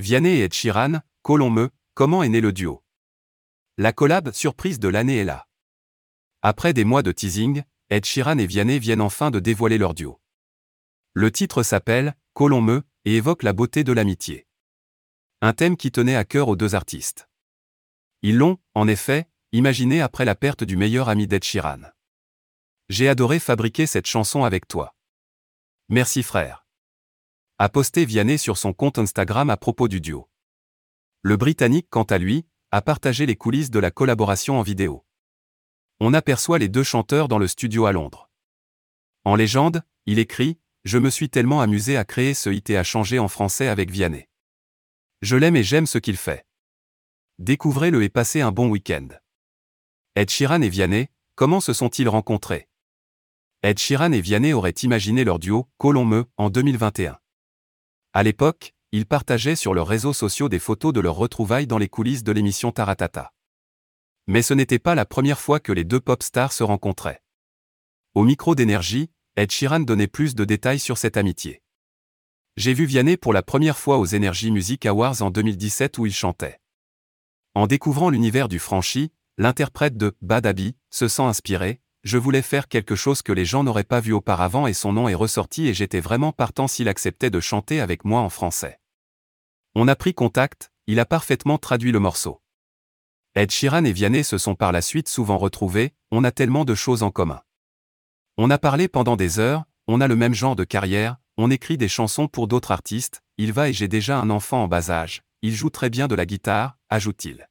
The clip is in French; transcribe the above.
Vianney et Ed Sheeran, Colombe, comment est né le duo? La collab surprise de l'année est là. Après des mois de teasing, Ed Sheeran et Vianney viennent enfin de dévoiler leur duo. Le titre s'appelle Colombe et évoque la beauté de l'amitié. Un thème qui tenait à cœur aux deux artistes. Ils l'ont, en effet, imaginé après la perte du meilleur ami d'Ed Sheeran. J'ai adoré fabriquer cette chanson avec toi. Merci frère. A posté Vianney sur son compte Instagram à propos du duo. Le Britannique, quant à lui, a partagé les coulisses de la collaboration en vidéo. On aperçoit les deux chanteurs dans le studio à Londres. En légende, il écrit Je me suis tellement amusé à créer ce hit et à changer en français avec Vianney. Je l'aime et j'aime ce qu'il fait. Découvrez-le et passez un bon week-end. Ed Sheeran et Vianney, comment se sont-ils rencontrés? Ed Sheeran et Vianney auraient imaginé leur duo, Colombe, en 2021. À l'époque, ils partageaient sur leurs réseaux sociaux des photos de leurs retrouvailles dans les coulisses de l'émission Taratata. Mais ce n'était pas la première fois que les deux pop stars se rencontraient. Au micro d'énergie, Ed Sheeran donnait plus de détails sur cette amitié. J'ai vu Vianney pour la première fois aux Energy Music Awards en 2017 où il chantait. En découvrant l'univers du franchi, l'interprète de Bad Abby se sent inspiré, je voulais faire quelque chose que les gens n'auraient pas vu auparavant et son nom est ressorti et j'étais vraiment partant s'il acceptait de chanter avec moi en français. On a pris contact, il a parfaitement traduit le morceau. Ed Sheeran et Vianney se sont par la suite souvent retrouvés, on a tellement de choses en commun. On a parlé pendant des heures, on a le même genre de carrière, on écrit des chansons pour d'autres artistes, il va et j'ai déjà un enfant en bas âge, il joue très bien de la guitare, ajoute-t-il.